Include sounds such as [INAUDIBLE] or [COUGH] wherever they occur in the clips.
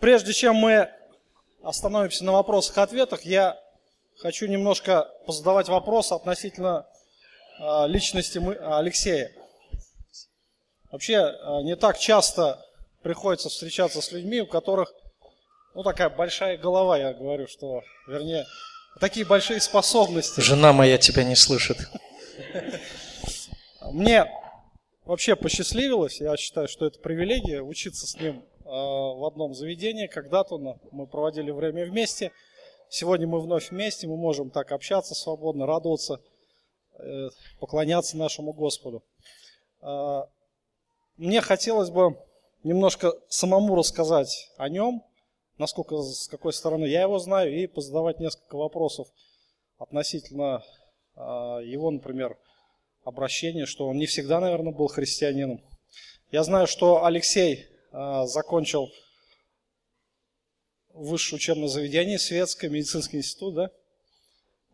прежде чем мы остановимся на вопросах и ответах, я хочу немножко позадавать вопрос относительно э, личности Алексея. Вообще, э, не так часто приходится встречаться с людьми, у которых, ну, такая большая голова, я говорю, что, вернее, такие большие способности. Жена моя тебя не слышит. Мне вообще посчастливилось, я считаю, что это привилегия, учиться с ним в одном заведении. Когда-то мы проводили время вместе. Сегодня мы вновь вместе, мы можем так общаться свободно, радоваться, э, поклоняться нашему Господу. Э, мне хотелось бы немножко самому рассказать о нем, насколько, с какой стороны я его знаю, и позадавать несколько вопросов относительно его, например, обращение, что он не всегда, наверное, был христианином. Я знаю, что Алексей э, закончил высшее учебное заведение, светское, медицинский институт, да?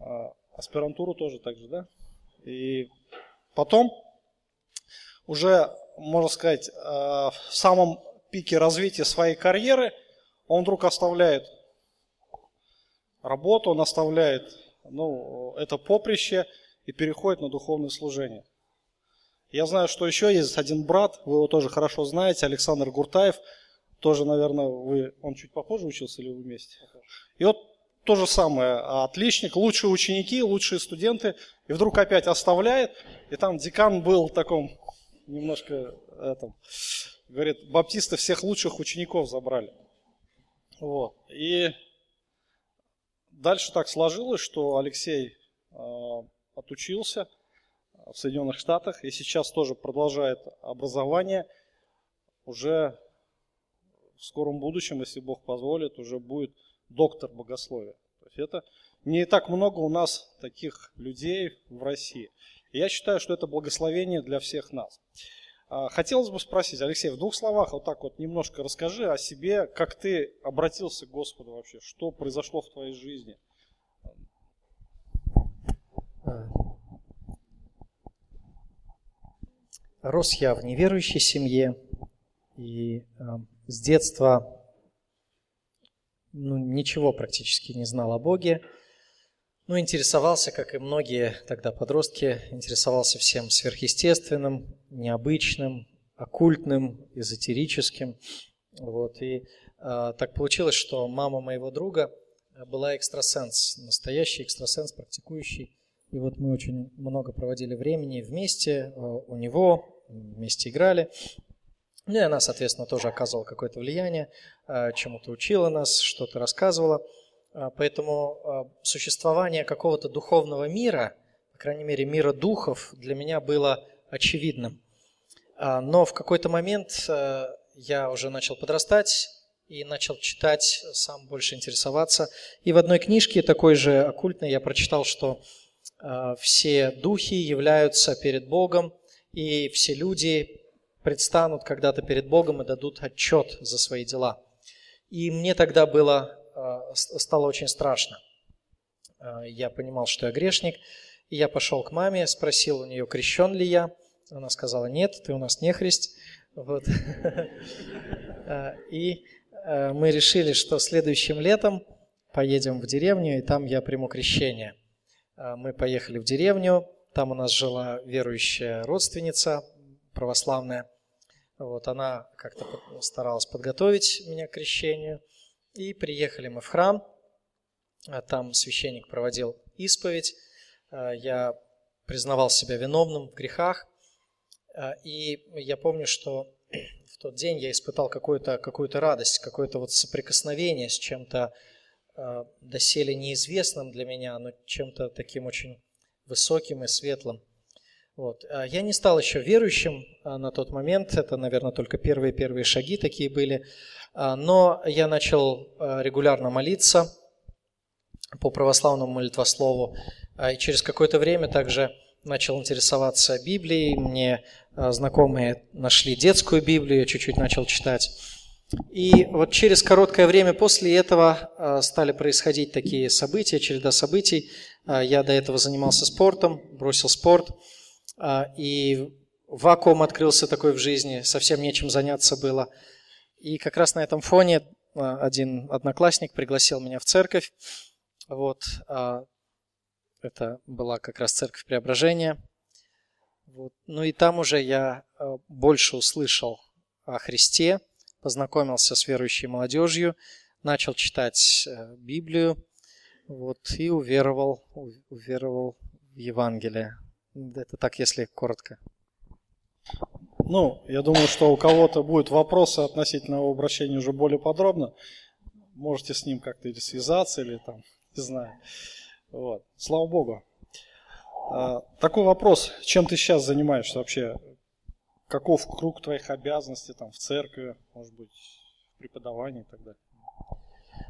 Э, аспирантуру тоже так же, да? И потом уже, можно сказать, э, в самом пике развития своей карьеры он вдруг оставляет работу, он оставляет ну, это поприще – и переходит на духовное служение. Я знаю, что еще есть один брат, вы его тоже хорошо знаете, Александр Гуртаев. Тоже, наверное, вы, он чуть попозже учился или вы вместе? И вот то же самое, отличник, лучшие ученики, лучшие студенты, и вдруг опять оставляет, и там декан был в таком немножко этом, говорит, баптисты всех лучших учеников забрали. Вот. И дальше так сложилось, что Алексей а, отучился в Соединенных Штатах и сейчас тоже продолжает образование. Уже в скором будущем, если Бог позволит, уже будет доктор богословия. То есть это не так много у нас таких людей в России. И я считаю, что это благословение для всех нас. А, хотелось бы спросить, Алексей, в двух словах вот так вот немножко расскажи о себе, как ты обратился к Господу вообще, что произошло в твоей жизни – Рос я в неверующей семье, и э, с детства ну, ничего практически не знал о Боге. Ну, интересовался, как и многие тогда подростки, интересовался всем сверхъестественным, необычным, оккультным, эзотерическим. Вот. И э, так получилось, что мама моего друга была экстрасенс, настоящий экстрасенс, практикующий. И вот мы очень много проводили времени вместе э, у него, вместе играли. Ну и она, соответственно, тоже оказывала какое-то влияние, э, чему-то учила нас, что-то рассказывала. Э, поэтому существование какого-то духовного мира, по крайней мере, мира духов, для меня было очевидным. Но в какой-то момент я уже начал подрастать и начал читать, сам больше интересоваться. И в одной книжке, такой же оккультной, я прочитал, что Э, все духи являются перед Богом, и все люди предстанут когда-то перед Богом и дадут отчет за свои дела. И мне тогда было, э, стало очень страшно. Э, я понимал, что я грешник, и я пошел к маме, спросил у нее, крещен ли я. Она сказала, нет, ты у нас не христ. Вот. [LAUGHS] И мы решили, что следующим летом поедем в деревню, и там я приму крещение – а, мы поехали в деревню, там у нас жила верующая родственница православная. Вот, она как-то старалась подготовить меня к крещению. И приехали мы в храм, а там священник проводил исповедь. А, я признавал себя виновным в грехах. И я помню, что [CLEARS THROAT] в тот день я испытал какую-то какую радость, какое-то вот соприкосновение с чем-то доселе неизвестным для меня, но чем-то таким очень высоким и светлым. Вот. А я не стал еще верующим а, на тот момент, это, наверное, только первые-первые шаги такие были, а, но я начал регулярно молиться по православному молитвослову, и через какое-то время также начал интересоваться Библией, мне знакомые нашли детскую Библию, я чуть-чуть начал читать. И вот через короткое время после этого а, стали происходить такие события, череда событий. А, я до этого занимался спортом, бросил спорт, а, и вакуум открылся такой в жизни, совсем нечем заняться было. И как раз на этом фоне один одноклассник пригласил меня в церковь. Вот, это была как раз церковь Преображения. Вот. Ну и там уже я больше услышал о Христе, познакомился с верующей молодежью, начал читать Библию, вот, и уверовал, уверовал в Евангелие. Это так, если коротко. Ну, я думаю, что у кого-то будут вопросы относительно его обращения уже более подробно. Можете с ним как-то или связаться, или там, не знаю. Вот. Слава Богу. А, такой вопрос. Чем ты сейчас занимаешься вообще? Каков круг твоих обязанностей там в церкви, может быть, в преподавании и так далее?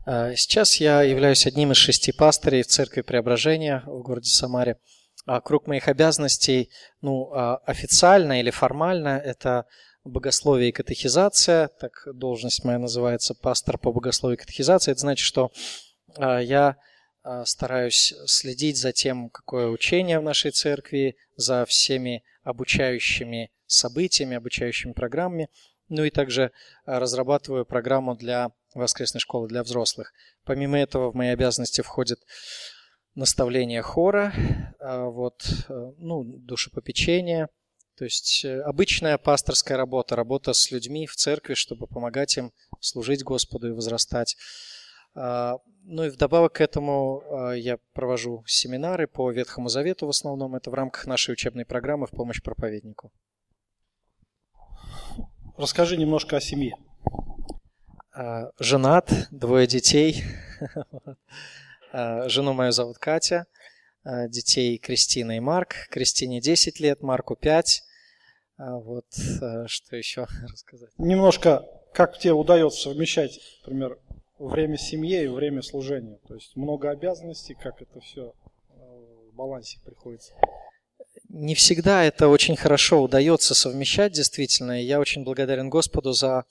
А, сейчас я являюсь одним из шести пастырей в церкви Преображения в городе Самаре. А круг моих обязанностей, ну, а, официально или формально, это богословие и катехизация, так должность моя называется, пастор по богословию и катехизации. Это значит, что я стараюсь следить за тем, какое учение в нашей церкви, за всеми обучающими событиями, обучающими программами, ну и также разрабатываю программу для воскресной школы для взрослых. Помимо этого в мои обязанности входит наставление хора, а, вот, э, ну, душепопечение, то есть э, обычная пасторская работа, работа с людьми в церкви, чтобы помогать им служить Господу и возрастать. А, ну и вдобавок к этому я провожу семинары по Ветхому Завету в основном. Это в рамках нашей учебной программы в помощь проповеднику. Расскажи немножко о семье. Женат, двое детей. [LAUGHS] Э, жену мою зовут Катя, э, детей Кристина и Марк. Кристине 10 лет, Марку 5. А вот э, что еще [LAUGHS] рассказать? Немножко, как тебе удается совмещать, например, время семьи и время служения? То есть много обязанностей, как это все в балансе приходится? Не всегда это очень хорошо удается совмещать, действительно. И я очень благодарен Господу за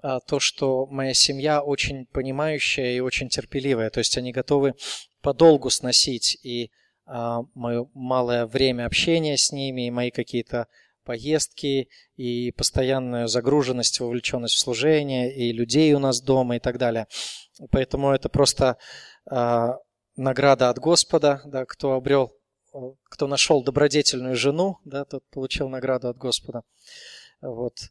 а, то, что моя семья очень понимающая и очень терпеливая. То есть они готовы подолгу сносить и а, мое малое время общения с ними, и мои какие-то поездки, и постоянную загруженность, вовлеченность в служение, и людей у нас дома и так далее. Поэтому это просто а, награда от Господа, да, кто обрел, кто нашел добродетельную жену, да, тот получил награду от Господа. Вот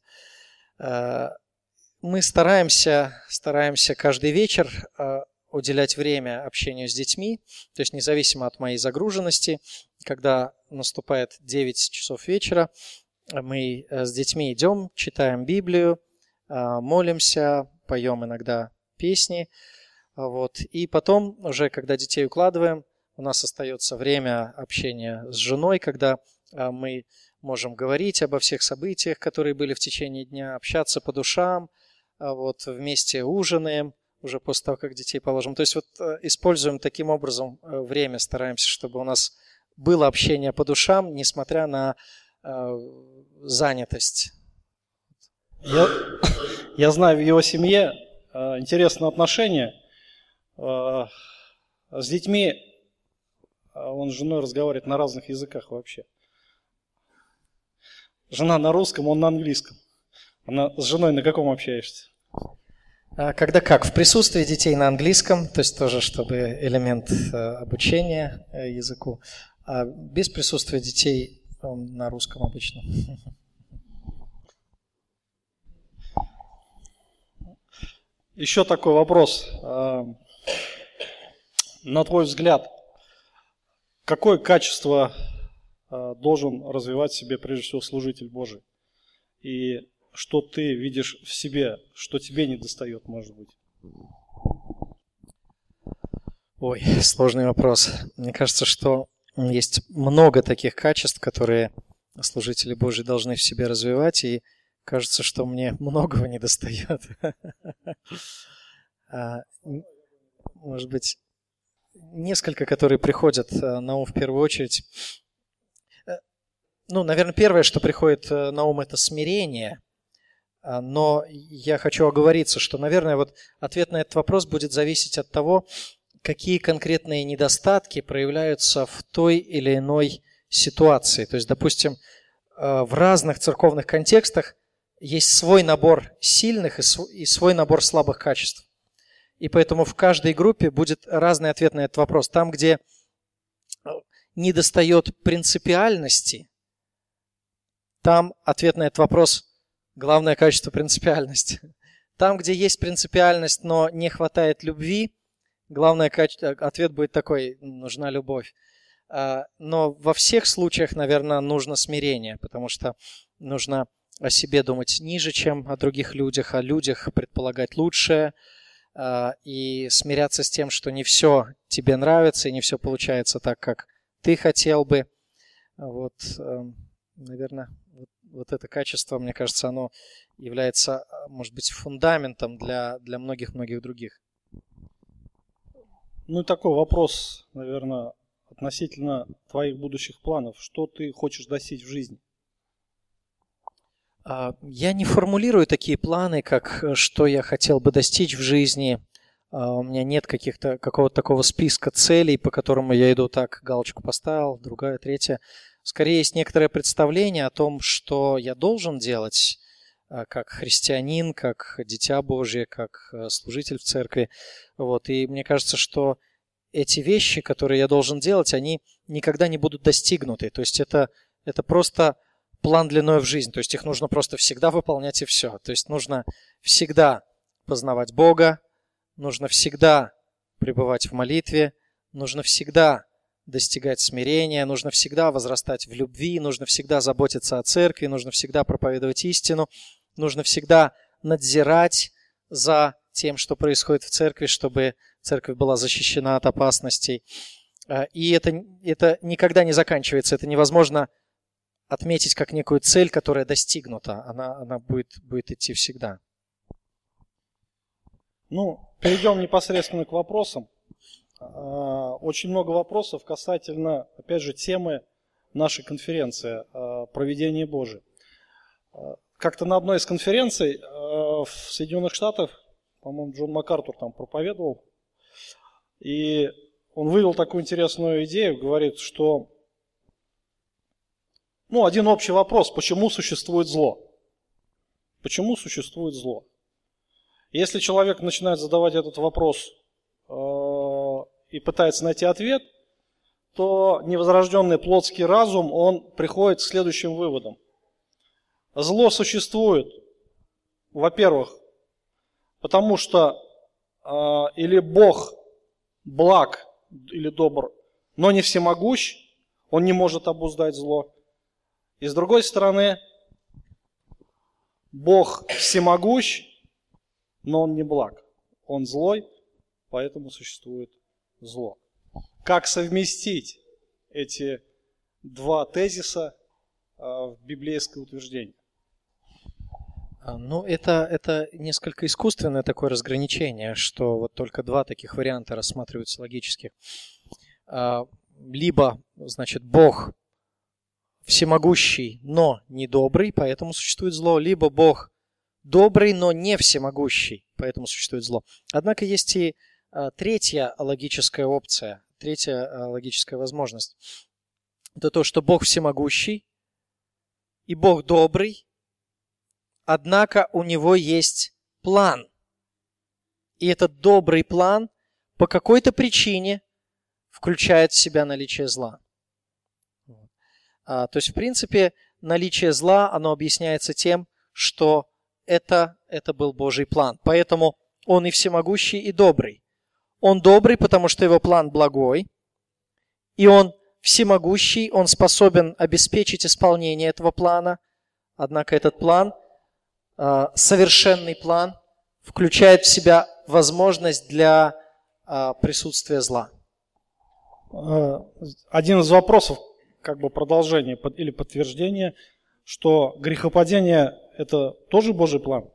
мы стараемся, стараемся каждый вечер а, уделять время общению с детьми, то есть независимо от моей загруженности, когда наступает 9 часов вечера, мы э, с детьми идем, читаем Библию, молимся, поем иногда песни, вот. И потом, уже когда детей укладываем, у нас остается время общения с женой, когда а, мы можем говорить обо всех событиях, которые были в течение дня, общаться по душам, а вот вместе ужинаем, уже после того, как детей положим. То есть вот э, используем таким образом э, время, стараемся, чтобы у нас было общение по душам, несмотря на э, занятость. Я, я знаю в его семье э, интересное отношение. С детьми он с женой разговаривает на разных языках вообще. Жена на русском, он на английском. Она с женой на каком общаешься? А когда как? В присутствии детей на английском, то есть тоже, чтобы элемент э, обучения э, языку, а без присутствия детей на русском обычно. Еще такой вопрос. А, на твой взгляд, какое качество а, должен развивать себе прежде всего служитель Божий? И что ты видишь в себе, что тебе не достает, может быть? Ой, сложный вопрос. Мне кажется, что есть много таких качеств, которые служители Божьи должны в себе развивать, и кажется, что мне [LAUGHS] многого не достает. [LAUGHS] А, может быть, несколько, которые приходят э, на ум в первую очередь. Э, ну, наверное, первое, что приходит э, на ум, это смирение – а, но я хочу оговориться, что, наверное, вот ответ на этот вопрос будет зависеть от того, какие конкретные недостатки проявляются в той или иной ситуации. То есть, допустим, в разных церковных контекстах есть свой набор сильных и свой набор слабых качеств. И поэтому в каждой группе будет разный ответ на этот вопрос. Там, где э, не достает принципиальности, там ответ на этот вопрос – главное качество принципиальности. Там, где есть принципиальность, но не хватает любви, главное качество, ответ будет такой – нужна любовь. А, но во всех случаях, наверное, нужно смирение, потому что нужно о себе думать ниже, чем о других людях, о людях предполагать лучшее – и смиряться с тем, что не все тебе нравится и не все получается так, как ты хотел бы. Вот, эм, наверное, вот, это качество, мне кажется, оно является, может быть, фундаментом для, для многих-многих других. Ну и такой вопрос, наверное, относительно твоих будущих планов. Что ты хочешь достичь в жизни? А, я не формулирую такие планы, как э, что я хотел бы достичь в жизни. А, у меня нет каких-то какого-то такого списка целей, по которому я иду так, галочку поставил, другая, третья. Скорее есть некоторое представление о том, что я должен делать а, как христианин, как дитя Божье, как э, служитель в церкви. Вот. И мне кажется, что эти вещи, которые я должен делать, они никогда не будут достигнуты. То есть это, это просто план длиной в жизнь. То есть их нужно просто всегда выполнять и все. То есть нужно всегда познавать Бога, нужно всегда пребывать в молитве, нужно всегда достигать смирения, нужно всегда возрастать в любви, нужно всегда заботиться о церкви, нужно всегда проповедовать истину, нужно всегда надзирать за тем, что происходит в церкви, чтобы церковь была защищена от опасностей. А, и это, это никогда не заканчивается, это невозможно отметить как некую цель, которая достигнута. Она, она будет, будет идти всегда. Ну, перейдем непосредственно к вопросам. А, очень много вопросов касательно, опять же, темы нашей конференции а, «Проведение Божие». А, как-то на одной из конференций в Соединенных Штатах, по-моему, Джон МакАртур там проповедовал, и он вывел такую интересную идею, говорит, что ну, один общий вопрос, почему существует зло? Почему существует зло? Если человек начинает задавать этот вопрос э, и пытается найти ответ, то невозрожденный плотский разум, он приходит к следующим выводам. Зло существует, во-первых, потому что э, или Бог благ или добр, но не всемогущ, он не может обуздать зло. И с другой стороны, Бог всемогущ, но Он не благ. Он злой, поэтому существует зло. Как совместить эти два тезиса а, в библейское утверждение? А, ну, это, это несколько искусственное такое разграничение, что вот только два таких варианта рассматриваются логически. А, либо, значит, Бог всемогущий, но недобрый, поэтому существует зло, либо Бог добрый, но не всемогущий, поэтому существует зло. Однако есть и а, третья логическая опция, третья а, логическая возможность. Это то, что Бог всемогущий и Бог добрый, однако у него есть план. И этот добрый план по какой-то причине включает в себя наличие зла. А, то есть, в принципе, наличие зла, оно объясняется тем, что это, это был Божий план. Поэтому он и всемогущий, и добрый. Он добрый, потому что его план благой, и он всемогущий, он способен обеспечить исполнение этого плана. Однако этот план, а, совершенный план, включает в себя возможность для а, присутствия зла. Один из вопросов, как бы продолжение или подтверждение, что грехопадение – это тоже Божий план?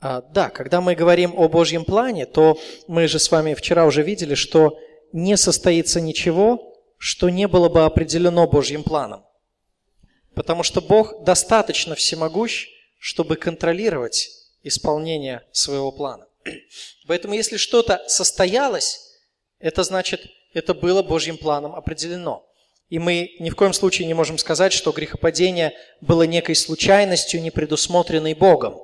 А, да, когда мы говорим о Божьем плане, то мы же с вами вчера уже видели, что не состоится ничего, что не было бы определено Божьим планом. Потому что Бог достаточно всемогущ, чтобы контролировать исполнение своего плана. Поэтому если что-то состоялось, это значит, это было Божьим планом определено. И мы ни в коем случае не можем сказать, что грехопадение было некой случайностью, не предусмотренной Богом.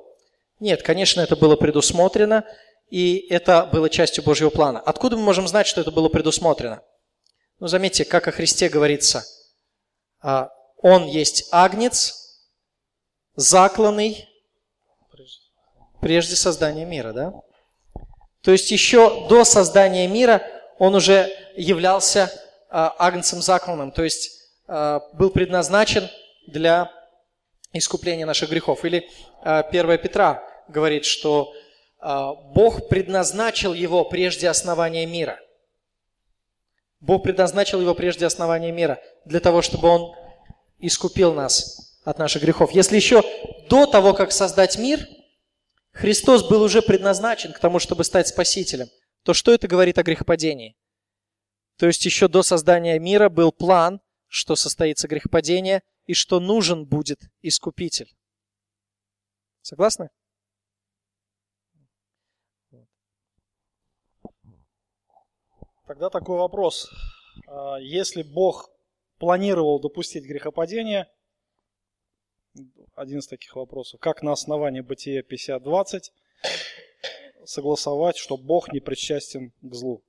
Нет, конечно, это было предусмотрено, и это было частью Божьего плана. Откуда мы можем знать, что это было предусмотрено? Ну, заметьте, как о Христе говорится. А, Он есть агнец, закланный прежде создания мира, да? То есть еще до создания мира Он уже являлся агнцем закланным, то есть а, был предназначен для искупления наших грехов. Или 1 Петра говорит, что Бог предназначил его прежде основания мира. Бог предназначил его прежде основания мира для того, чтобы он искупил нас от наших грехов. Если еще до того, как создать мир, Христос был уже предназначен к тому, чтобы стать спасителем, то что это говорит о грехопадении? То есть еще до создания мира был план, что состоится грехопадение и что нужен будет искупитель. Согласны? Тогда такой вопрос. А, если Бог планировал допустить грехопадение, один из таких вопросов, как на основании Бытия 50.20 согласовать, что Бог не причастен к злу?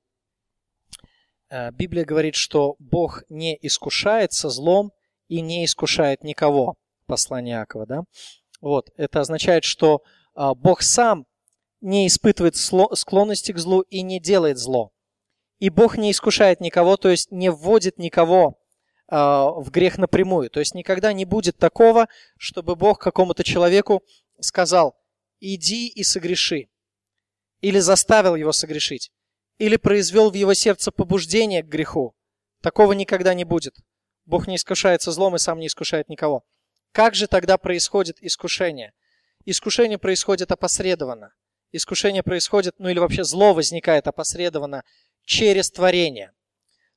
Э, Библия говорит, что Бог не искушается злом и не искушает никого. Послание Иакова, да? Вот, это означает, что а, Бог сам не испытывает склонности к злу и не делает зло. И Бог не искушает никого, то есть не вводит никого а, в грех напрямую. То есть никогда не будет такого, чтобы Бог какому-то человеку сказал, иди и согреши. Или заставил его согрешить. Или произвел в его сердце побуждение к греху. Такого никогда не будет. Бог не искушается злом и сам не искушает никого. Как же тогда происходит искушение? Искушение происходит опосредованно. Искушение происходит, ну или вообще зло возникает опосредованно через творение.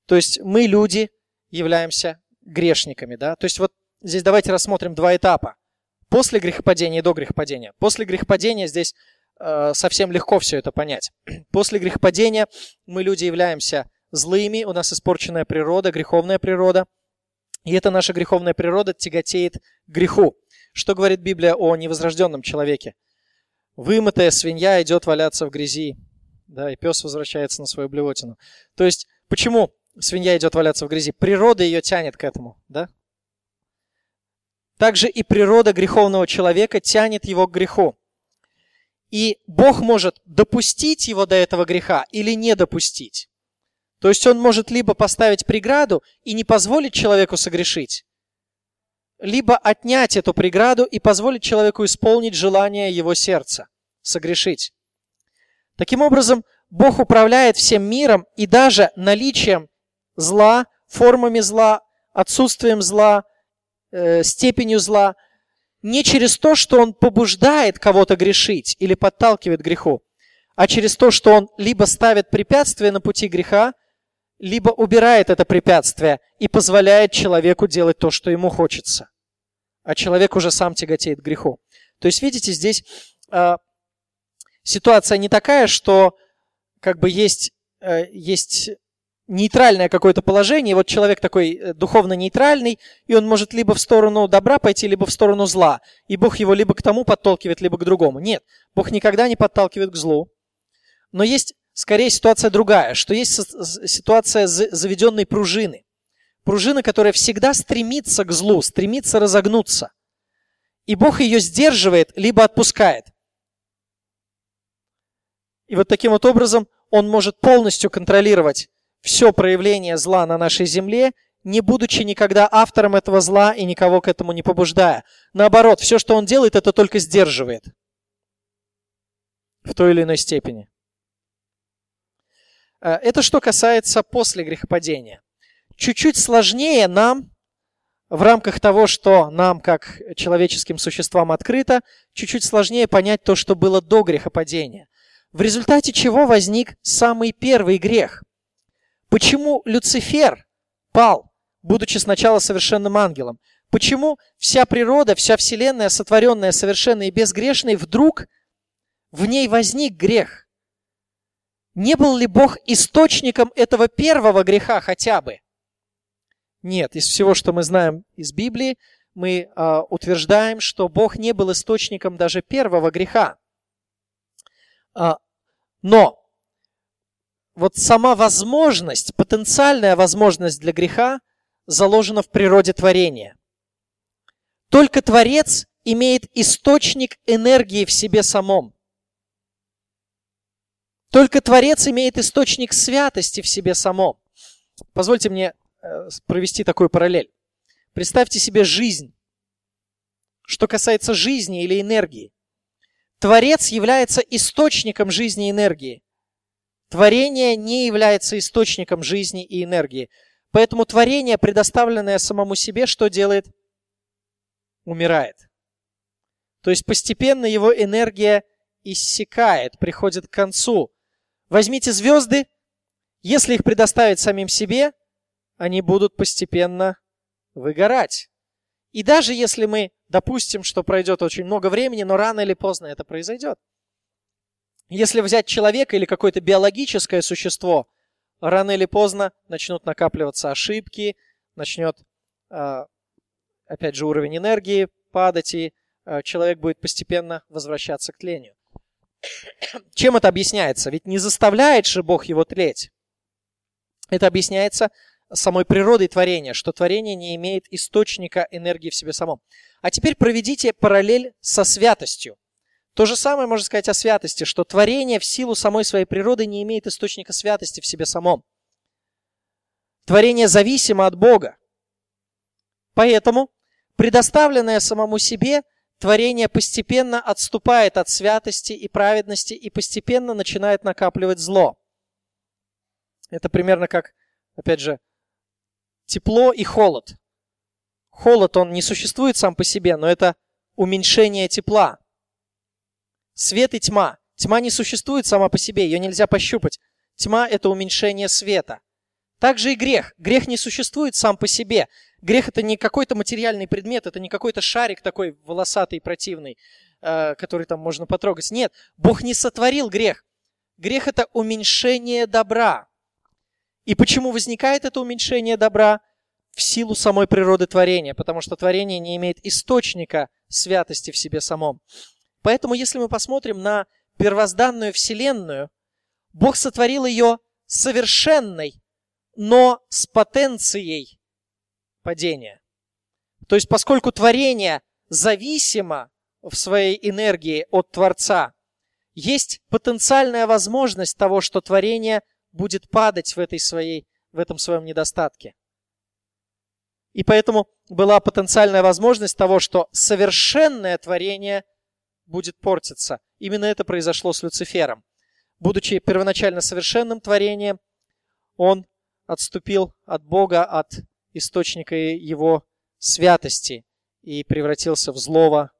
То есть мы, люди, являемся грешниками. Да? То есть вот здесь давайте рассмотрим два этапа. После грехопадения и до грехопадения. После грехопадения здесь совсем легко все это понять. [CLEARS THROAT] После грехопадения мы, люди, являемся злыми, у нас испорченная природа, греховная природа. И эта наша греховная природа тяготеет к греху. Что говорит Библия о невозрожденном человеке? Вымытая свинья идет валяться в грязи, да, и пес возвращается на свою блевотину. То есть, почему свинья идет валяться в грязи? Природа ее тянет к этому, да? Также и природа греховного человека тянет его к греху. И Бог может допустить его до этого греха или не допустить. То есть он может либо поставить преграду и не позволить человеку согрешить, либо отнять эту преграду и позволить человеку исполнить желание его сердца, согрешить. Таким образом, Бог управляет всем миром и даже наличием зла, формами зла, отсутствием зла, э, степенью зла, не через то, что Он побуждает кого-то грешить или подталкивает к греху, а через то, что Он либо ставит препятствие на пути греха, либо убирает это препятствие и позволяет человеку делать то, что ему хочется. А человек уже сам тяготеет к греху. То есть, видите, здесь э, ситуация не такая, что как бы есть, э, есть нейтральное какое-то положение, вот человек такой э, духовно нейтральный, и он может либо в сторону добра пойти, либо в сторону зла. И Бог его либо к тому подталкивает, либо к другому. Нет, Бог никогда не подталкивает к злу. Но есть скорее ситуация другая, что есть ситуация заведенной пружины. Пружина, которая всегда стремится к злу, стремится разогнуться. И Бог ее сдерживает, либо отпускает. И вот таким вот образом он может полностью контролировать все проявление зла на нашей земле, не будучи никогда автором этого зла и никого к этому не побуждая. Наоборот, все, что он делает, это только сдерживает в той или иной степени. Э, это что касается после грехопадения. Чуть-чуть сложнее нам в рамках того, что нам, как человеческим существам, открыто, чуть-чуть сложнее понять то, что было до грехопадения в результате чего возник самый первый грех. Почему Люцифер пал, будучи сначала совершенным ангелом? Почему вся природа, вся вселенная, сотворенная совершенной и безгрешной, вдруг в ней возник грех? Не был ли Бог источником этого первого греха хотя бы? Нет, из всего, что мы знаем из Библии, мы э, утверждаем, что Бог не был источником даже первого греха. А, Но вот сама возможность, потенциальная возможность для греха заложена в природе творения. Только Творец имеет источник энергии в себе самом. Только Творец имеет источник святости в себе самом. Позвольте мне э, провести такую параллель. Представьте себе жизнь. Что касается жизни или энергии. Творец является источником жизни и энергии. Творение не является источником жизни и энергии. Поэтому творение, предоставленное самому себе, что делает? Умирает. То есть постепенно его энергия иссякает, приходит к концу. Возьмите звезды, если их предоставить самим себе, они будут постепенно выгорать. И даже если мы допустим, что пройдет очень много времени, но рано или поздно это произойдет. Если взять человека или какое-то биологическое существо, рано или поздно начнут накапливаться ошибки, начнет, а, опять же, уровень энергии падать, и а, человек будет постепенно возвращаться к тлению. Чем это объясняется? Ведь не заставляет же Бог его тлеть. Это объясняется самой природой творения, что творение не имеет источника энергии в себе самом. А теперь проведите параллель со святостью. То же самое можно сказать о святости, что творение в силу самой своей природы не имеет источника святости в себе самом. Творение зависимо от Бога. Поэтому, предоставленное самому себе, творение постепенно отступает от святости и праведности и постепенно начинает накапливать зло. Это примерно как, опять же, тепло и холод. Холод, он не существует сам по себе, но это уменьшение тепла. Свет и тьма. Тьма не существует сама по себе, ее нельзя пощупать. Тьма – это уменьшение света. Также и грех. Грех не существует сам по себе. Грех – это не какой-то материальный предмет, это не какой-то шарик такой волосатый, противный, э, который там можно потрогать. Нет, Бог не сотворил грех. Грех – это уменьшение добра. И почему возникает это уменьшение добра? В силу самой природы творения, потому что творение не имеет источника святости в себе самом. Поэтому, если мы посмотрим на первозданную Вселенную, Бог сотворил ее совершенной, но с потенцией падения. То есть, поскольку творение зависимо в своей энергии от Творца, есть потенциальная возможность того, что творение будет падать в, этой своей, в этом своем недостатке. И поэтому была потенциальная возможность того, что совершенное творение будет портиться. Именно это произошло с Люцифером. Будучи первоначально совершенным творением, он отступил от Бога, от источника его святости и превратился в злого,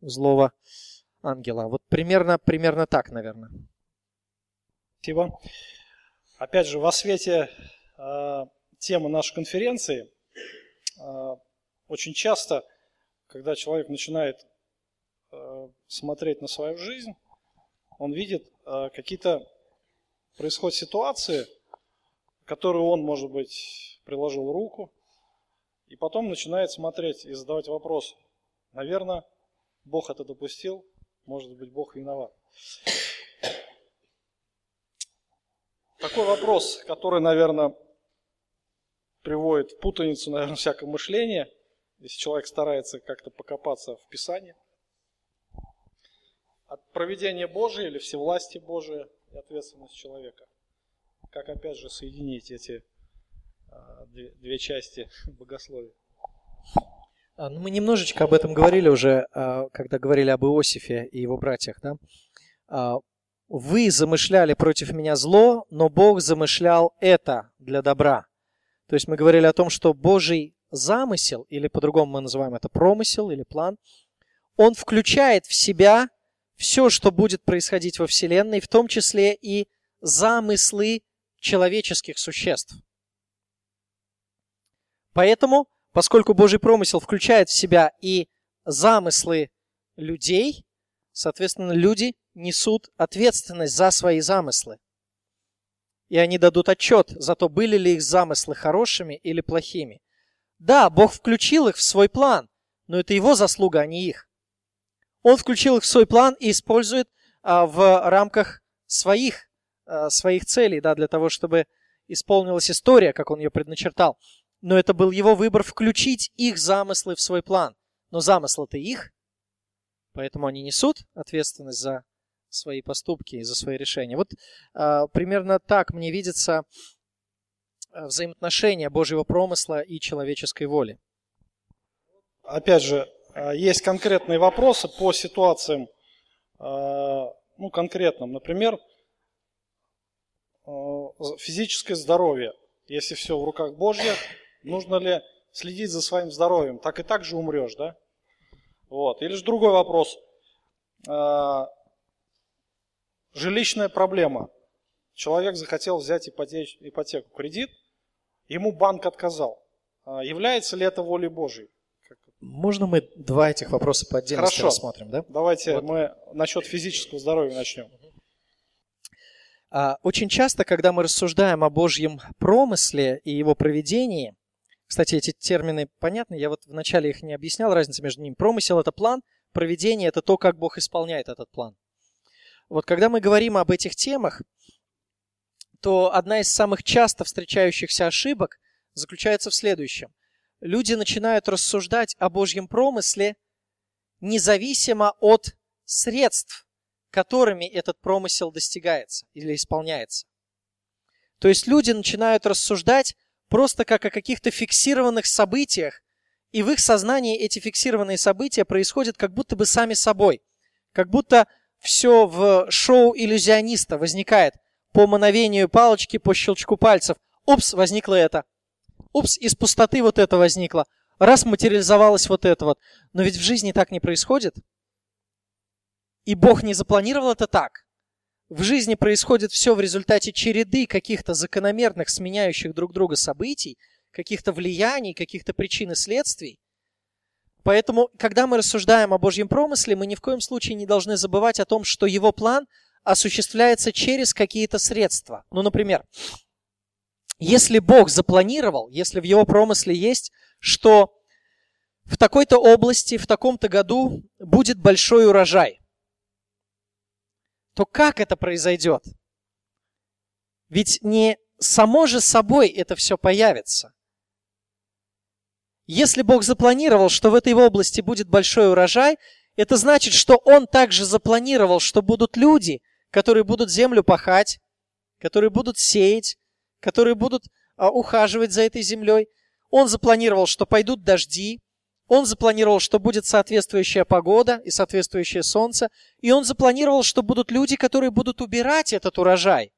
в злого ангела. Вот примерно, примерно так, наверное. Спасибо. Опять же, во свете э, темы нашей конференции, э, очень часто, когда человек начинает смотреть на свою жизнь, он видит э, какие-то происходят ситуации, которые он, может быть, приложил руку, и потом начинает смотреть и задавать вопрос, наверное, Бог это допустил, может быть, Бог виноват. Такой вопрос, который, наверное, приводит в путаницу, наверное, всякое мышление, если человек старается как-то покопаться в Писании. От проведения Божия или всевластия Божия и ответственность человека. Как, опять же, соединить эти а, две, части [LAUGHS] богословия? А, ну, мы немножечко об этом говорили уже, а, когда говорили об Иосифе и его братьях. Да? вы замышляли против меня зло, но Бог замышлял это для добра. То есть мы говорили о том, что Божий замысел, или по-другому мы называем это промысел или план, он включает в себя все, что будет происходить во Вселенной, в том числе и замыслы человеческих существ. Поэтому, поскольку Божий промысел включает в себя и замыслы людей, соответственно, люди несут ответственность за свои замыслы. И они дадут отчет за то, были ли их замыслы хорошими или плохими. Да, Бог включил их в свой план, но это его заслуга, а не их. Он включил их в свой план и использует а, в рамках своих, э, своих целей, да, для того, чтобы исполнилась история, как он ее предначертал. Но это был его выбор включить их замыслы в свой план. Но замыслы-то их, поэтому они несут ответственность за свои поступки и за свои решения. Вот э, примерно так мне видится э, взаимоотношение Божьего промысла и человеческой воли. Опять же, есть конкретные вопросы по ситуациям, э, ну, конкретным. Например, физическое здоровье. Если все в руках Божьих, нужно ли следить за своим здоровьем? Так и так же умрешь, да? Вот. Или же другой вопрос. Жилищная проблема. Человек захотел взять ипотеку, кредит, ему банк отказал. А является ли это волей Божьей? Можно мы два этих вопроса по отдельности Хорошо. рассмотрим, да? Давайте вот. мы насчет физического здоровья начнем. А, очень часто, когда мы рассуждаем о Божьем промысле и его проведении, кстати, эти термины понятны, я вот вначале их не объяснял, разница между ними. Промысел – это план, проведение – это то, как Бог исполняет этот план. Вот когда мы говорим об этих темах, то одна из самых часто встречающихся ошибок заключается в следующем. Люди начинают рассуждать о Божьем промысле независимо от средств, которыми этот промысел достигается или исполняется. То есть люди начинают рассуждать просто как о каких-то фиксированных событиях, и в их сознании эти фиксированные события происходят как будто бы сами собой, как будто все в шоу иллюзиониста возникает по мановению палочки, по щелчку пальцев. Упс, возникло это. Упс, из пустоты вот это возникло. Раз материализовалось вот это вот. Но ведь в жизни так не происходит. И Бог не запланировал это так. В жизни происходит все в результате череды каких-то закономерных, сменяющих друг друга событий, каких-то влияний, каких-то причин и следствий. Поэтому, когда мы рассуждаем о Божьем промысле, мы ни в коем случае не должны забывать о том, что его план осуществляется через какие-то средства. Ну, например, если Бог запланировал, если в его промысле есть, что в такой-то области, в таком-то году будет большой урожай, то как это произойдет? Ведь не само же собой это все появится. Если Бог запланировал, что в этой области будет большой урожай, это значит, что Он также запланировал, что будут люди, которые будут землю пахать, которые будут сеять, которые будут а, ухаживать за этой землей. Он запланировал, что пойдут дожди, он запланировал, что будет соответствующая погода и соответствующее солнце, и он запланировал, что будут люди, которые будут убирать этот урожай.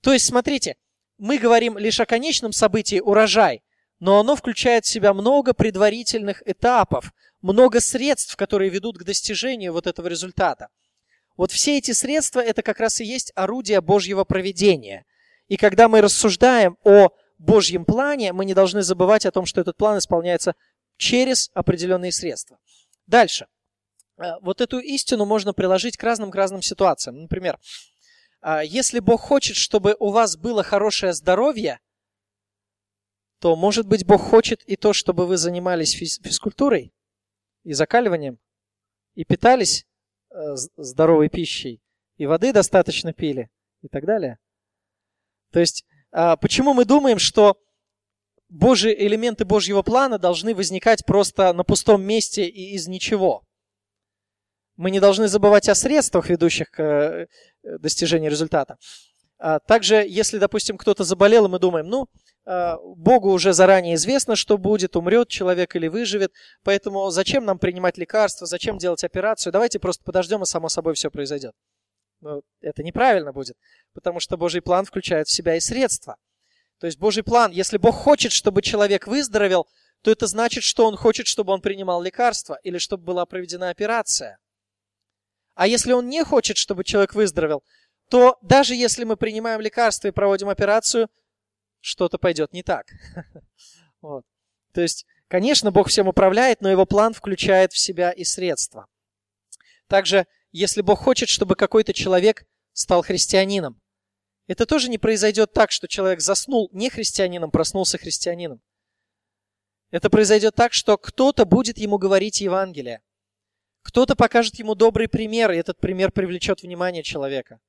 То есть, смотрите, мы говорим лишь о конечном событии урожай, но оно включает в себя много предварительных этапов, много средств, которые ведут к достижению вот этого результата. Вот все эти средства – это как раз и есть орудие Божьего проведения. И когда мы рассуждаем о Божьем плане, мы не должны забывать о том, что этот план исполняется через определенные средства. Дальше. Э, вот эту истину можно приложить к разным, к разным ситуациям. Например, э, если Бог хочет, чтобы у вас было хорошее здоровье, то, может быть, Бог хочет и то, чтобы вы занимались физкультурой и закаливанием, и питались э, здоровой пищей, и воды достаточно пили, и так далее. То есть, э, почему мы думаем, что Божьи элементы Божьего плана должны возникать просто на пустом месте и из ничего? Мы не должны забывать о средствах, ведущих к э, достижению результата. А также, если, допустим, кто-то заболел, и мы думаем, ну, а, Богу уже заранее известно, что будет, умрет человек или выживет, поэтому зачем нам принимать лекарства, зачем делать операцию, давайте просто подождем, и само собой все произойдет. Но это неправильно будет, потому что Божий план включает в себя и средства. То есть Божий план, если Бог хочет, чтобы человек выздоровел, то это значит, что Он хочет, чтобы он принимал лекарства или чтобы была проведена операция. А если Он не хочет, чтобы человек выздоровел, то даже если мы принимаем лекарства и проводим операцию, что-то пойдет не так. [LAUGHS] Вот. То есть, конечно, Бог всем управляет, но его план включает в себя и средства. Также, если Бог хочет, чтобы какой-то человек стал христианином, это тоже не произойдет так, что человек заснул не христианином, проснулся христианином. Это произойдет так, что кто-то будет ему говорить Евангелие. Кто-то покажет ему добрый пример, и этот пример привлечет внимание человека.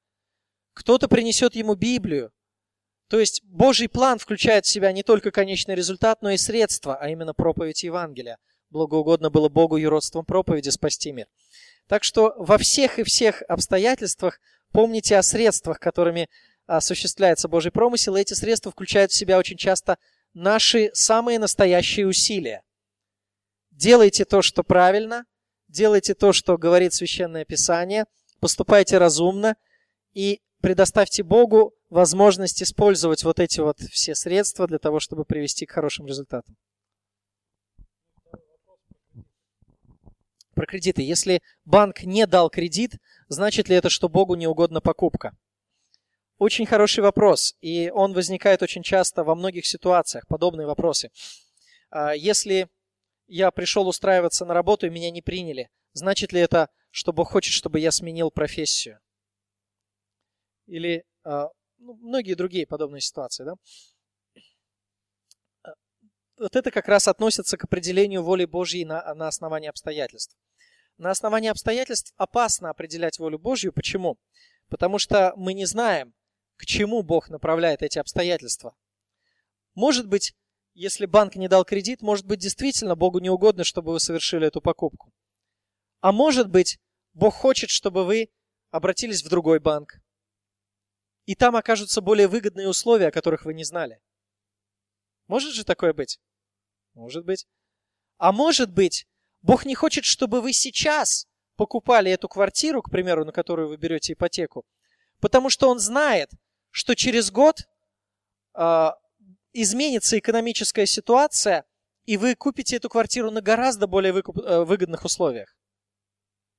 кто-то принесет ему Библию. То есть Божий план включает в себя не только конечный результат, но и средства, а именно проповедь Евангелия. Благоугодно было Богу и родством проповеди спасти мир. Так что во всех и всех обстоятельствах помните о средствах, которыми осуществляется Божий промысел, эти средства включают в себя очень часто наши самые настоящие усилия. Делайте то, что правильно, делайте то, что говорит Священное Писание, поступайте разумно и предоставьте Богу возможность использовать вот эти вот все средства для того, чтобы привести к хорошим результатам. Про кредиты. Если банк не дал кредит, значит ли это, что Богу не угодна покупка? Очень хороший вопрос, и он возникает очень часто во многих ситуациях, подобные вопросы. А, если я пришел устраиваться на работу и меня не приняли, значит ли это, что Бог хочет, чтобы я сменил профессию? Или а, ну, многие другие подобные ситуации, да? А, вот это как раз относится к определению воли Божьей на, на основании обстоятельств. На основании обстоятельств опасно определять волю Божью. Почему? Потому что мы не знаем, к чему Бог направляет эти обстоятельства. Может быть, если банк не дал кредит, может быть, действительно Богу не угодно, чтобы вы совершили эту покупку. А может быть, Бог хочет, чтобы вы обратились в другой банк. И там окажутся более выгодные условия, о которых вы не знали. Может же такое быть? Может быть. А может быть, Бог не хочет, чтобы вы сейчас покупали эту квартиру, к примеру, на которую вы берете ипотеку, потому что Он знает, что через год э, изменится экономическая ситуация, и вы купите эту квартиру на гораздо более выкуп, э, выгодных условиях.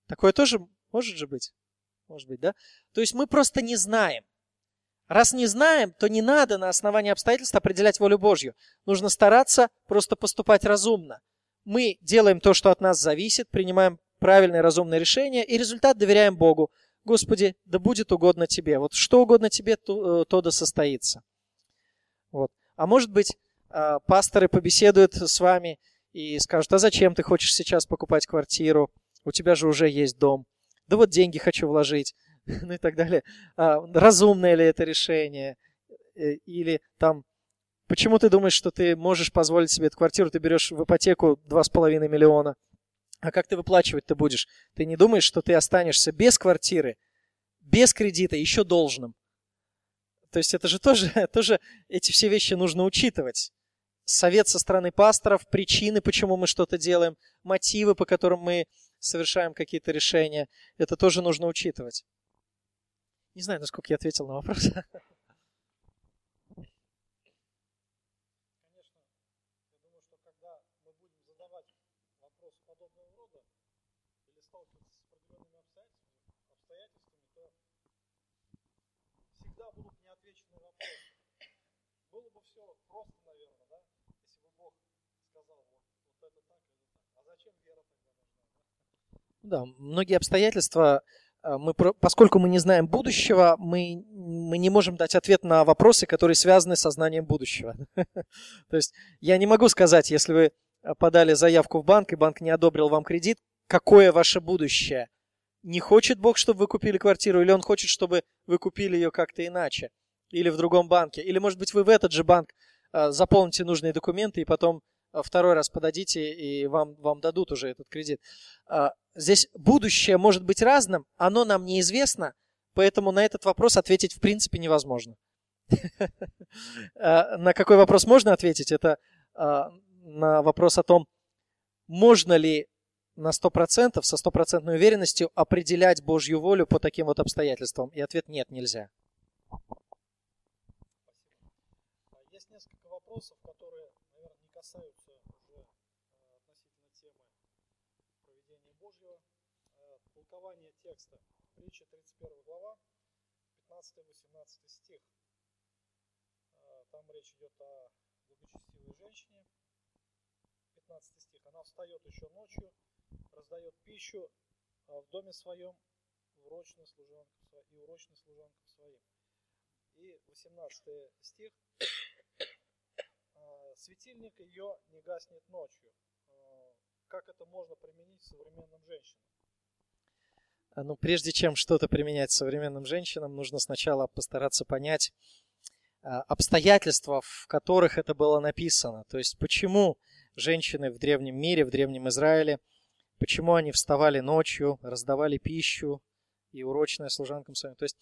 Такое тоже может же быть. Может быть, да? То есть мы просто не знаем. Раз не знаем, то не надо на основании обстоятельств определять волю Божью. Нужно стараться просто поступать разумно. Мы делаем то, что от нас зависит, принимаем правильное разумное решение, и результат доверяем Богу. Господи, да будет угодно тебе. Вот что угодно тебе, то, э, то да состоится. Вот. А может быть, а, пасторы побеседуют с вами и скажут, а зачем ты хочешь сейчас покупать квартиру? У тебя же уже есть дом. Да вот деньги хочу вложить. [LAUGHS] Ну и так далее. А, разумное ли это решение? Э, или там, почему ты думаешь, что ты можешь позволить себе эту квартиру, ты берешь в ипотеку 2,5 миллиона? А как ты выплачивать-то будешь? Ты не думаешь, что ты останешься без квартиры, без кредита, еще должным? То есть это же тоже, [LAUGHS] тоже эти все вещи нужно учитывать. Совет со стороны пасторов, причины, почему мы что-то делаем, мотивы, по которым мы совершаем какие-то решения. Это тоже нужно учитывать. Не знаю, насколько я ответил на вопрос. [LAUGHS] Да, многие обстоятельства, а, мы, поскольку мы не знаем будущего, мы, мы не можем дать ответ на вопросы, которые связаны со знанием будущего. [LAUGHS] То есть я не могу сказать, если вы подали заявку в банк, и банк не одобрил вам кредит, какое ваше будущее. Не хочет Бог, чтобы вы купили квартиру, или Он хочет, чтобы вы купили ее как-то иначе, или в другом банке, или, может быть, вы в этот же банк а, заполните нужные документы и потом а, второй раз подадите, и вам, вам дадут уже этот кредит. А, здесь будущее может быть разным, оно нам неизвестно, поэтому на этот вопрос ответить в принципе невозможно. [LAUGHS] А, на какой вопрос можно ответить? Это на вопрос о том, можно ли на 100%, со стопроцентной уверенностью определять Божью волю по таким вот обстоятельствам? И ответ нет, нельзя. Есть несколько вопросов, которые, наверное, не касаются текста. Притча 31 глава, 15-18 стих. А, там речь идет о благочестивой женщине. 15 стих. Она встает еще ночью, раздает пищу а, в доме своем урочным служанкам, и урочным служанкам своим. И 18 стих. А, Светильник ее не гаснет ночью. Как это можно применить современным женщинам? Ну, прежде чем что-то применять современным женщинам, нужно сначала постараться понять а, обстоятельства, в которых это было написано. То есть, почему женщины в древнем мире, в древнем Израиле, почему они вставали ночью, раздавали пищу и урочная служанкам своим. То есть,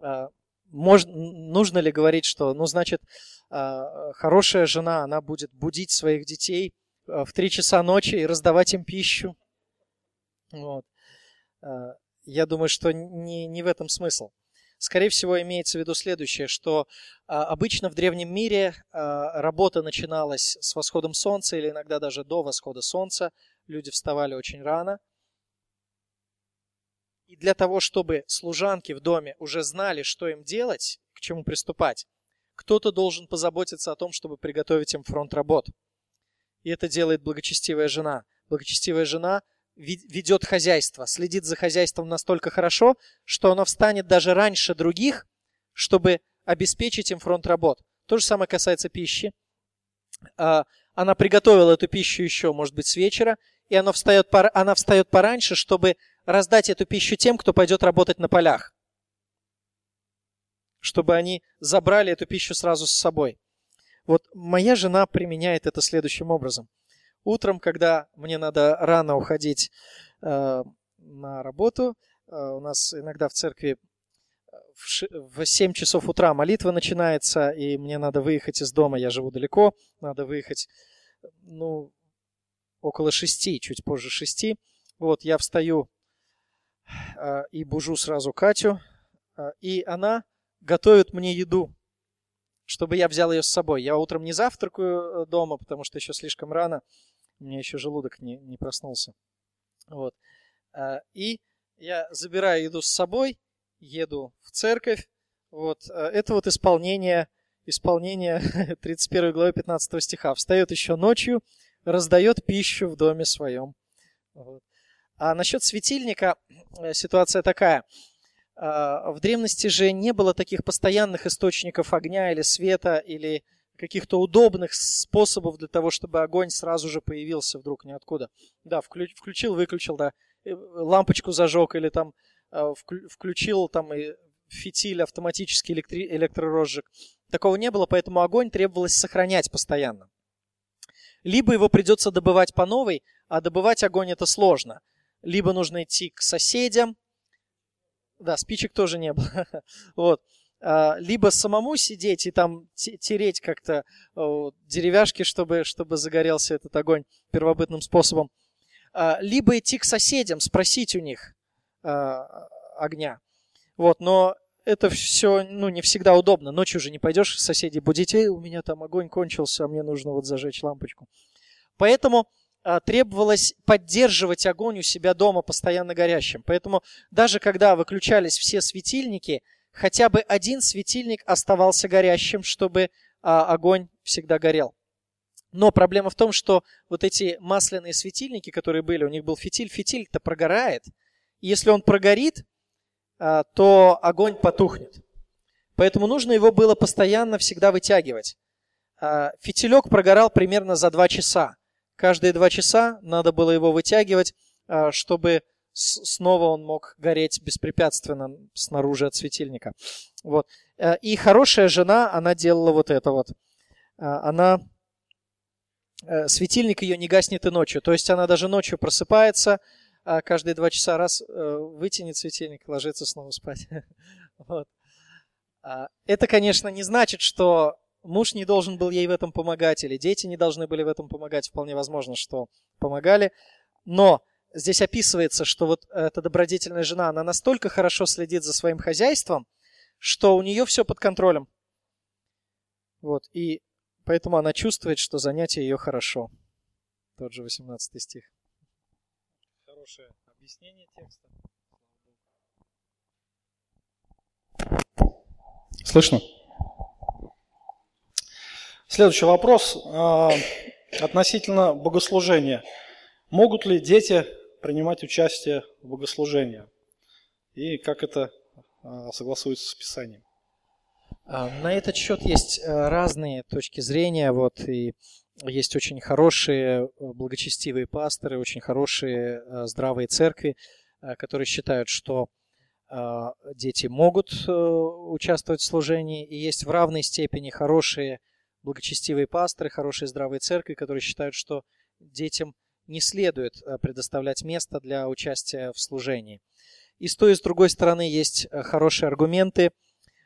а, можно, нужно ли говорить, что, ну, значит, а, хорошая жена, она будет будить своих детей в три часа ночи и раздавать им пищу? Вот. Я думаю, что не, не в этом смысл. Скорее всего, имеется в виду следующее, что а, обычно в древнем мире а, работа начиналась с восходом солнца или иногда даже до восхода солнца. Люди вставали очень рано. И для того, чтобы служанки в доме уже знали, что им делать, к чему приступать, кто-то должен позаботиться о том, чтобы приготовить им фронт работ. И это делает благочестивая жена. Благочестивая жена – ведет хозяйство, следит за хозяйством настолько хорошо, что оно встанет даже раньше других, чтобы обеспечить им фронт работ. То же самое касается пищи. А, она приготовила эту пищу еще, может быть, с вечера, и она встает, она встает пораньше, чтобы раздать эту пищу тем, кто пойдет работать на полях. Чтобы они забрали эту пищу сразу с собой. Вот моя жена применяет это следующим образом – Утром, когда мне надо рано уходить э, на работу, э, у нас иногда в церкви э, в, в 7 часов утра молитва начинается, и мне надо выехать из дома, я живу далеко, надо выехать, ну, около 6, чуть позже 6. Вот, я встаю э, и бужу сразу Катю, э, и она готовит мне еду, чтобы я взял ее с собой. Я утром не завтракаю э, дома, потому что еще слишком рано, у меня еще желудок не, не проснулся. Вот. А, и я забираю еду с собой, еду в церковь. Вот. А, это вот исполнение, исполнение [LAUGHS] 31 главы 15 стиха. Встает еще ночью, раздает пищу в доме своем. Вот. А насчет светильника э, ситуация такая. А, в древности же не было таких постоянных источников огня или света, или каких-то удобных способов для того, чтобы огонь сразу же появился вдруг ниоткуда. Да, включил, выключил, да, э, лампочку зажег или там э, включил там и фитиль автоматический электри- электророзжиг. Такого не было, поэтому огонь требовалось сохранять постоянно. Либо его придется добывать по новой, а добывать огонь это сложно. Либо нужно идти к соседям. Да, спичек тоже не было. [LAUGHS] вот. А, либо самому сидеть и там тереть как-то деревяшки, чтобы, чтобы загорелся этот огонь первобытным способом, а, либо идти к соседям, спросить у них а, огня. Вот, но это все ну, не всегда удобно. Ночью уже не пойдешь к соседей будить, Эй, у меня там огонь кончился, а мне нужно вот зажечь лампочку. Поэтому требовалось поддерживать огонь у себя дома постоянно горящим. Поэтому даже когда выключались все светильники – хотя бы один светильник оставался горящим, чтобы а, огонь всегда горел. Но проблема в том, что вот эти масляные светильники, которые были, у них был фитиль, фитиль-то прогорает. И если он прогорит, а, то огонь потухнет. Поэтому нужно его было постоянно всегда вытягивать. А, фитилек прогорал примерно за 2 часа. Каждые 2 часа надо было его вытягивать, а, чтобы снова он мог гореть беспрепятственно снаружи от светильника. Вот. Э, и хорошая жена, она делала вот это вот. Э, она э, светильник ее не гаснет и ночью. То есть она даже ночью просыпается, каждые два часа раз вытянет светильник, ложится снова спать. [LAUGHS] Вот. Это, конечно, не значит, что муж не должен был ей в этом помогать, или дети не должны были в этом помогать. Вполне возможно, что помогали. Но здесь описывается, что вот эта добродетельная жена, она настолько хорошо следит за своим хозяйством, что у нее все под контролем. Вот, и поэтому она чувствует, что занятие ее хорошо. Тот же 18 стих. Хорошее объяснение текста. Слышно? Следующий вопрос а, относительно богослужения. Могут ли дети принимать участие в богослужении. И как это а, согласуется с Писанием. А, на этот счет есть э, разные точки зрения. Вот, и есть очень хорошие, э, благочестивые пасторы, очень хорошие, э, здравые церкви, которые считают, что дети могут участвовать в служении, и есть в равной степени хорошие благочестивые пасторы, хорошие здравые церкви, которые считают, что детям не следует предоставлять место для участия в служении. И с той и с другой стороны есть хорошие аргументы.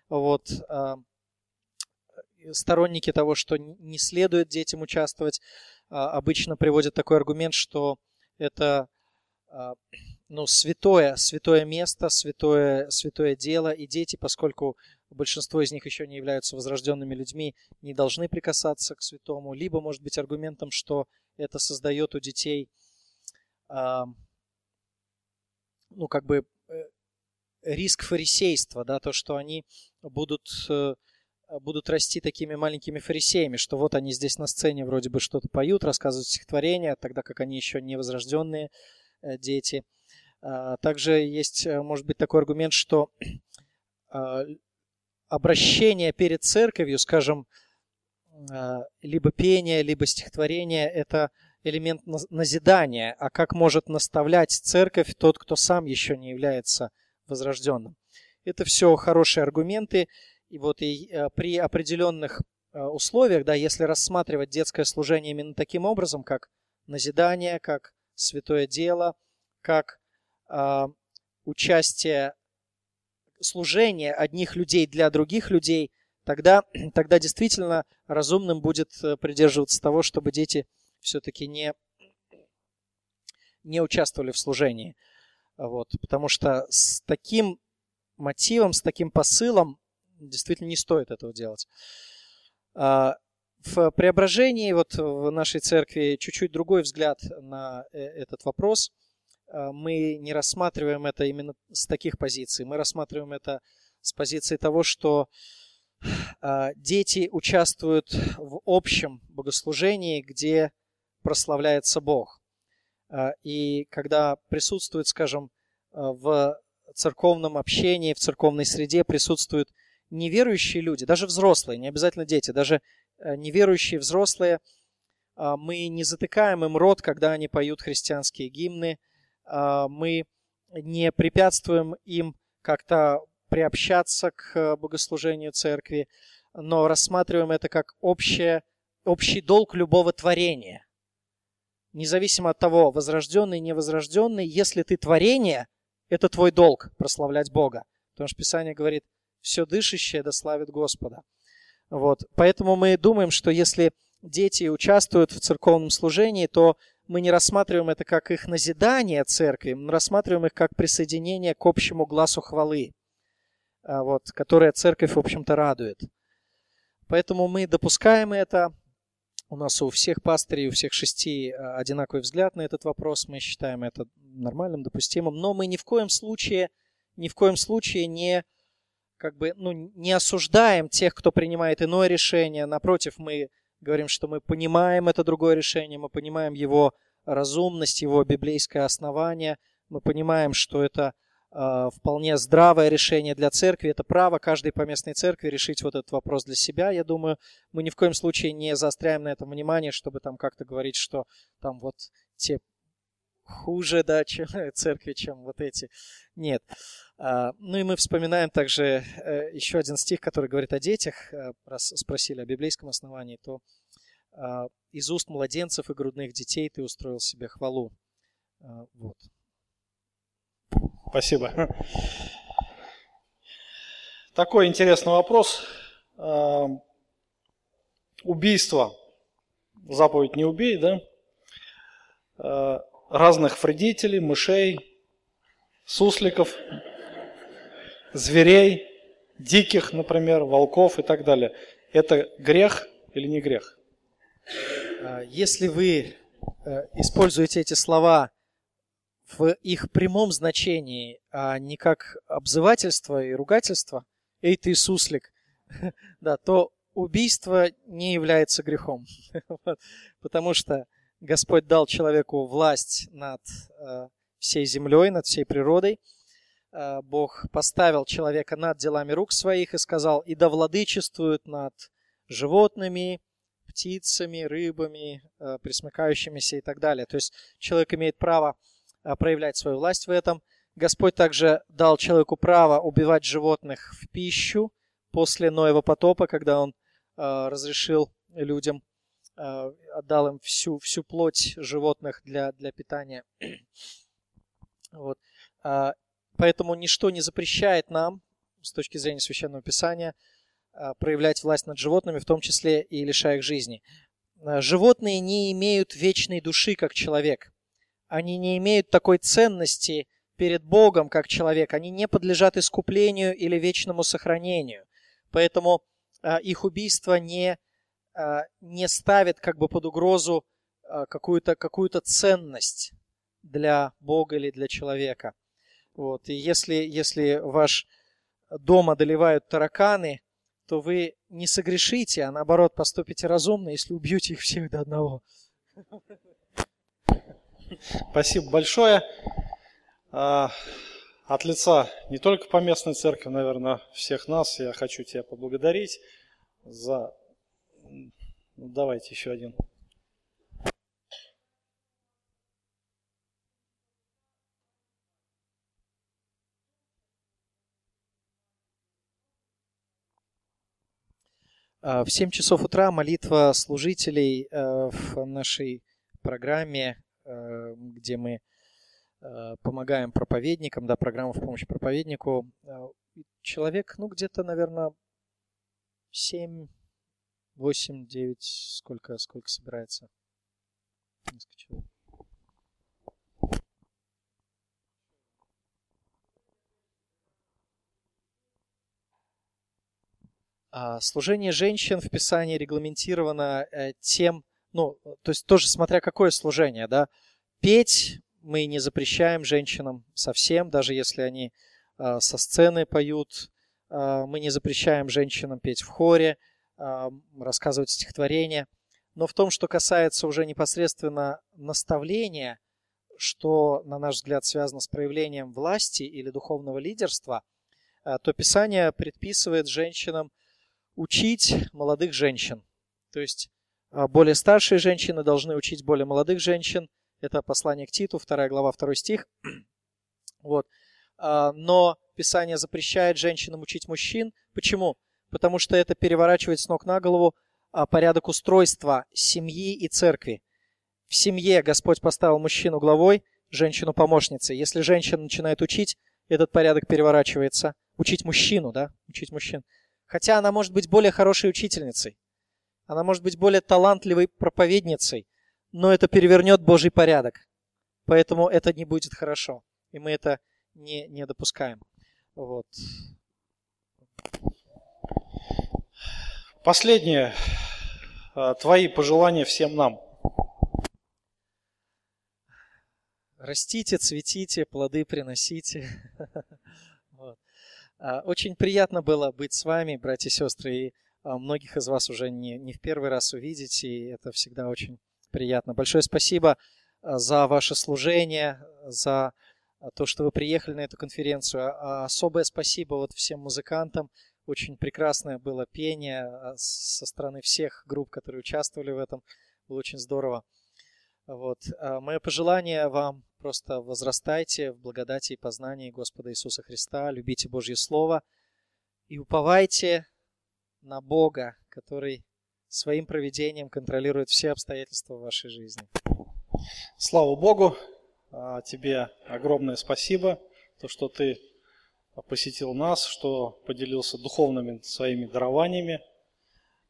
Вот, сторонники того, что не следует детям участвовать, а, обычно приводят такой аргумент, что это а, ну, святое, святое место, святое, святое дело, и дети, поскольку большинство из них еще не являются возрожденными людьми, не должны прикасаться к святому, либо, может быть, аргументом, что это создает у детей, ну, как бы э, риск фарисейства, да, то, что они будут э, будут расти такими маленькими фарисеями, что вот они здесь на сцене вроде бы что-то поют, рассказывают стихотворения, тогда как они еще не возрожденные э, дети. А, также есть, может быть, такой аргумент, что обращение перед церковью, скажем, либо пение, либо стихотворение – это элемент назидания, а как может наставлять церковь тот, кто сам еще не является возрожденным. Это все хорошие аргументы, и вот и э, при определенных э, условиях, да, если рассматривать детское служение именно таким образом, как назидание, как святое дело, как э, участие служения одних людей для других людей, тогда, [CLEARS THROAT] тогда действительно разумным будет э, придерживаться того, чтобы дети все-таки не, не участвовали в служении. Вот, потому что с таким мотивом, с таким посылом действительно не стоит этого делать. А, в преображении, вот в нашей церкви, чуть-чуть другой взгляд на э, этот вопрос. А, мы не рассматриваем это именно с таких позиций. Мы рассматриваем это с позиции того, что дети участвуют в общем богослужении, где прославляется Бог. И когда присутствует, скажем, в церковном общении, в церковной среде присутствуют неверующие люди, даже взрослые, не обязательно дети, даже неверующие взрослые, а, мы не затыкаем им рот, когда они поют христианские гимны, а, мы не препятствуем им как-то приобщаться к э, богослужению церкви, но рассматриваем это как общее, общий долг любого творения. Независимо от того, возрожденный, невозрожденный, если ты творение, это твой долг прославлять Бога. Потому что Писание говорит – все дышащее да славит Господа. Вот. Поэтому мы думаем, что если дети участвуют в церковном служении, то мы не рассматриваем это как их назидание церкви, мы рассматриваем их как присоединение к общему глазу хвалы, вот, которое церковь, в общем-то, радует. Поэтому мы допускаем это. У нас у всех пастырей, у всех шести а, одинаковый взгляд на этот вопрос. Мы считаем это нормальным, допустимым. Но мы ни в коем случае, ни в коем случае не как бы, ну, не осуждаем тех, кто принимает иное решение. Напротив, мы говорим, что мы понимаем это другое решение, мы понимаем его разумность, его библейское основание, мы понимаем, что это вполне здравое решение для церкви, это право каждой поместной церкви решить вот этот вопрос для себя. Я думаю, мы ни в коем случае не заостряем на этом внимание, чтобы там как-то говорить, что там вот те хуже, да, [LAUGHS] чем церкви, чем вот эти. Нет. А, ну и мы вспоминаем также э, еще один стих, который говорит о детях. Э, раз спросили о библейском основании, то а, из уст младенцев и грудных детей ты устроил себе хвалу. Вот. Спасибо. Такой интересный вопрос. Убийство. Заповедь не убей, да? разных вредителей, мышей, сусликов, зверей, диких, например, волков и так далее. Это грех или не грех? А, если вы э, используете эти слова в их прямом значении, а не как обзывательство и ругательство, «Эй, ты суслик», [LAUGHS] да, то убийство не является грехом. [LAUGHS] Потому что Господь дал человеку власть над э, всей землей, над всей природой. Э, Бог поставил человека над делами рук своих и сказал, и да владычествует над животными, птицами, рыбами, э, присмыкающимися и так далее. То есть человек имеет право проявлять свою власть в этом. Господь также дал человеку право убивать животных в пищу после Ноева потопа, когда он э, разрешил людям, э, отдал им всю, всю плоть животных для, для питания. [CLEARS THROAT] Вот. А, поэтому ничто не запрещает нам, с точки зрения Священного Писания, а, проявлять власть над животными, в том числе и лишая их жизни. А, животные не имеют вечной души, как человек. Они не имеют такой ценности перед Богом, как человек. Они не подлежат искуплению или вечному сохранению. Поэтому их убийство не, не ставит как бы под угрозу какую-то какую ценность для Бога или для человека. Вот. И если, если ваш дом одолевают тараканы, то вы не согрешите, а наоборот поступите разумно, если убьете их всех до одного. Спасибо большое. А, от лица не только по местной церкви, наверное, всех нас, я хочу тебя поблагодарить за... Ну, давайте еще один. А, в 7 часов утра молитва служителей э, в нашей программе, где мы э, помогаем проповедникам, да, программа в помощь проповеднику. Человек, ну, где-то, наверное, 7, 8, 9, сколько, сколько собирается? Несколько. А, служение женщин в Писании регламентировано э, тем, ну, то есть тоже смотря какое служение, да, петь мы не запрещаем женщинам совсем, даже если они а, со сцены поют, а, мы не запрещаем женщинам петь в хоре, рассказывать стихотворения. Но в том, что касается уже непосредственно наставления, что, на наш взгляд, связано с проявлением власти или духовного лидерства, то Писание предписывает женщинам учить молодых женщин. То есть а, более старшие женщины должны учить более молодых женщин. Это послание к Титу, 2 глава, 2 стих. [CLEARS THROAT] Вот. А, но Писание запрещает женщинам учить мужчин. Почему? Потому что это переворачивает с ног на голову а, порядок устройства семьи и церкви. В семье Господь поставил мужчину главой, женщину помощницей. Если женщина начинает учить, этот порядок переворачивается. Учить мужчину, да? Учить мужчин. Хотя она может быть более хорошей учительницей, она может быть более талантливой проповедницей, но это перевернет Божий порядок. Поэтому это не будет хорошо. И мы это не, не допускаем. Вот. Последнее. А, твои пожелания всем нам. Растите, цветите, плоды приносите. [LAUGHS] А, очень приятно было быть с вами, братья и сестры, и а, многих из вас уже не, не в первый раз увидеть, и это всегда очень приятно. Большое спасибо а, за ваше служение, за то, что вы приехали на эту конференцию. Особое спасибо вот всем музыкантам. Очень прекрасное было пение со стороны всех групп, которые участвовали в этом. Было очень здорово. Вот. Мое пожелание вам Просто возрастайте в благодати и познании Господа Иисуса Христа, любите Божье Слово и уповайте на Бога, который своим проведением контролирует все обстоятельства вашей жизни. Слава Богу! А, тебе огромное спасибо, то, что ты посетил нас, что поделился духовными своими дарованиями,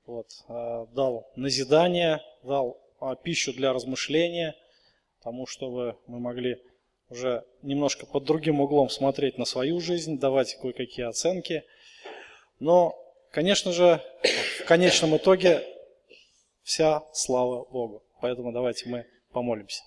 вот, а, дал назидание, дал а, пищу для размышления – тому, чтобы мы могли уже немножко под другим углом смотреть на свою жизнь, давать кое-какие оценки. Но, конечно же, в конечном итоге вся слава Богу. Поэтому давайте мы помолимся.